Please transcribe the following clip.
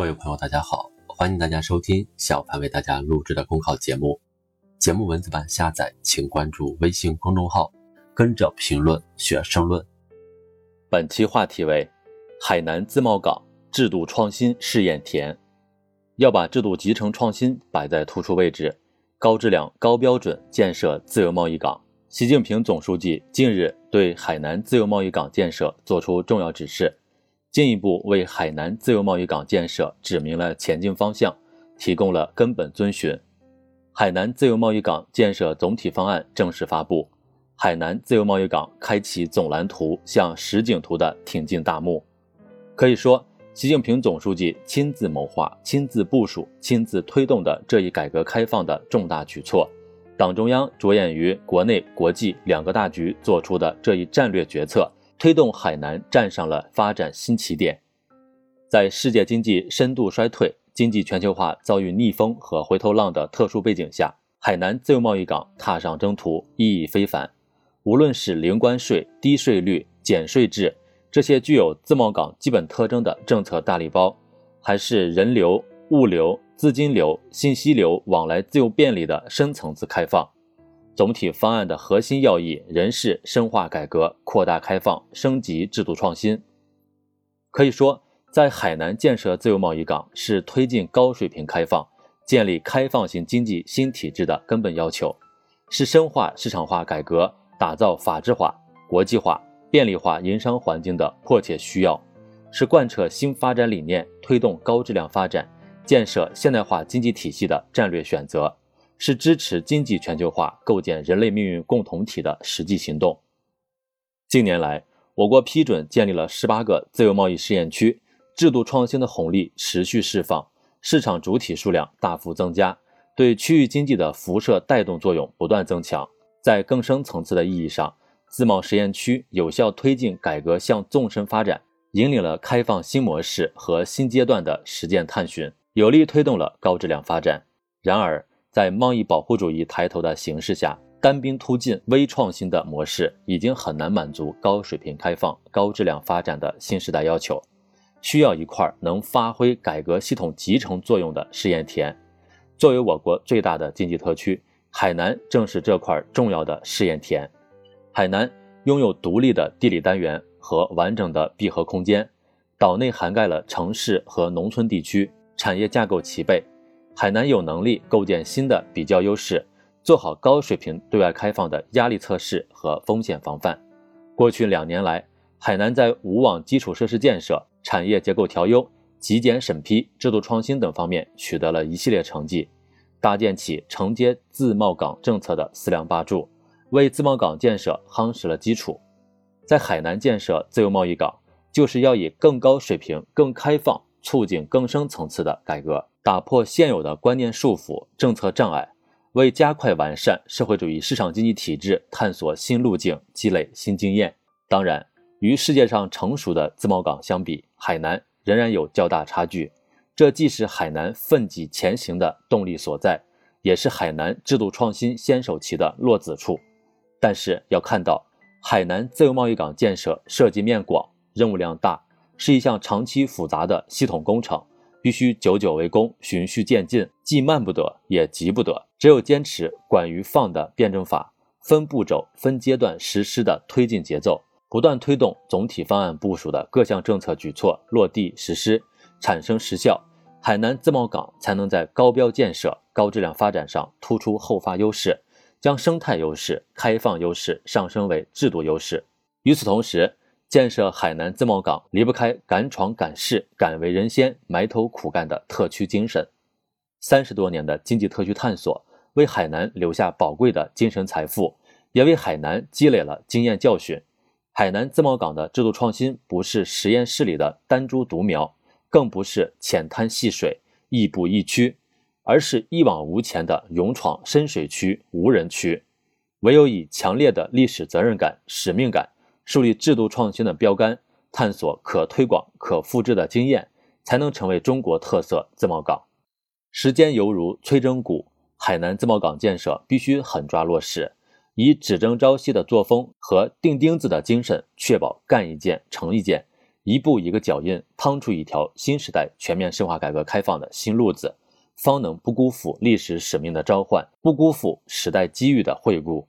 各位朋友，大家好，欢迎大家收听小凡为大家录制的公考节目。节目文字版下载，请关注微信公众号，跟着评论学申论。本期话题为海南自贸港制度创新试验田，要把制度集成创新摆在突出位置，高质量、高标准建设自由贸易港。习近平总书记近日对海南自由贸易港建设作出重要指示。进一步为海南自由贸易港建设指明了前进方向，提供了根本遵循。海南自由贸易港建设总体方案正式发布，海南自由贸易港开启总蓝图向实景图的挺进大幕。可以说，习近平总书记亲自谋划、亲自部署、亲自推动的这一改革开放的重大举措，党中央着眼于国内国际两个大局做出的这一战略决策。推动海南站上了发展新起点，在世界经济深度衰退、经济全球化遭遇逆风和回头浪的特殊背景下，海南自由贸易港踏上征途意义非凡。无论是零关税、低税率、减税制这些具有自贸港基本特征的政策大礼包，还是人流、物流、资金流、信息流往来自由便利的深层次开放。总体方案的核心要义仍是深化改革、扩大开放、升级制度创新。可以说，在海南建设自由贸易港是推进高水平开放、建立开放型经济新体制的根本要求，是深化市场化改革、打造法治化、国际化、便利化营商环境的迫切需要，是贯彻新发展理念、推动高质量发展、建设现代化经济体系的战略选择。是支持经济全球化、构建人类命运共同体的实际行动。近年来，我国批准建立了十八个自由贸易试验区，制度创新的红利持续释放，市场主体数量大幅增加，对区域经济的辐射带动作用不断增强。在更深层次的意义上，自贸实验区有效推进改革向纵深发展，引领了开放新模式和新阶段的实践探寻，有力推动了高质量发展。然而，在贸易保护主义抬头的形势下，单兵突进、微创新的模式已经很难满足高水平开放、高质量发展的新时代要求，需要一块能发挥改革系统集成作用的试验田。作为我国最大的经济特区，海南正是这块重要的试验田。海南拥有独立的地理单元和完整的闭合空间，岛内涵盖了城市和农村地区，产业架构齐备。海南有能力构建新的比较优势，做好高水平对外开放的压力测试和风险防范。过去两年来，海南在无网基础设施建设、产业结构调优、极简审批、制度创新等方面取得了一系列成绩，搭建起承接自贸港政策的四梁八柱，为自贸港建设夯实了基础。在海南建设自由贸易港，就是要以更高水平、更开放，促进更深层次的改革。打破现有的观念束缚、政策障碍，为加快完善社会主义市场经济体制探索新路径、积累新经验。当然，与世界上成熟的自贸港相比，海南仍然有较大差距。这既是海南奋起前行的动力所在，也是海南制度创新先手棋的落子处。但是，要看到海南自由贸易港建设涉及面广、任务量大，是一项长期复杂的系统工程。必须久久为功，循序渐进，既慢不得，也急不得。只有坚持管于放的辩证法，分步骤、分阶段实施的推进节奏，不断推动总体方案部署的各项政策举措落地实施，产生实效，海南自贸港才能在高标建设、高质量发展上突出后发优势，将生态优势、开放优势上升为制度优势。与此同时，建设海南自贸港离不开敢闯敢试、敢为人先、埋头苦干的特区精神。三十多年的经济特区探索，为海南留下宝贵的精神财富，也为海南积累了经验教训。海南自贸港的制度创新，不是实验室里的单株独苗，更不是浅滩细水、亦步亦趋，而是一往无前的勇闯深水区、无人区。唯有以强烈的历史责任感、使命感。树立制度创新的标杆，探索可推广、可复制的经验，才能成为中国特色自贸港。时间犹如催针鼓，海南自贸港建设必须狠抓落实，以只争朝夕的作风和钉钉子的精神，确保干一件成一件，一步一个脚印，趟出一条新时代全面深化改革开放的新路子，方能不辜负历史使命的召唤，不辜负时代机遇的惠顾。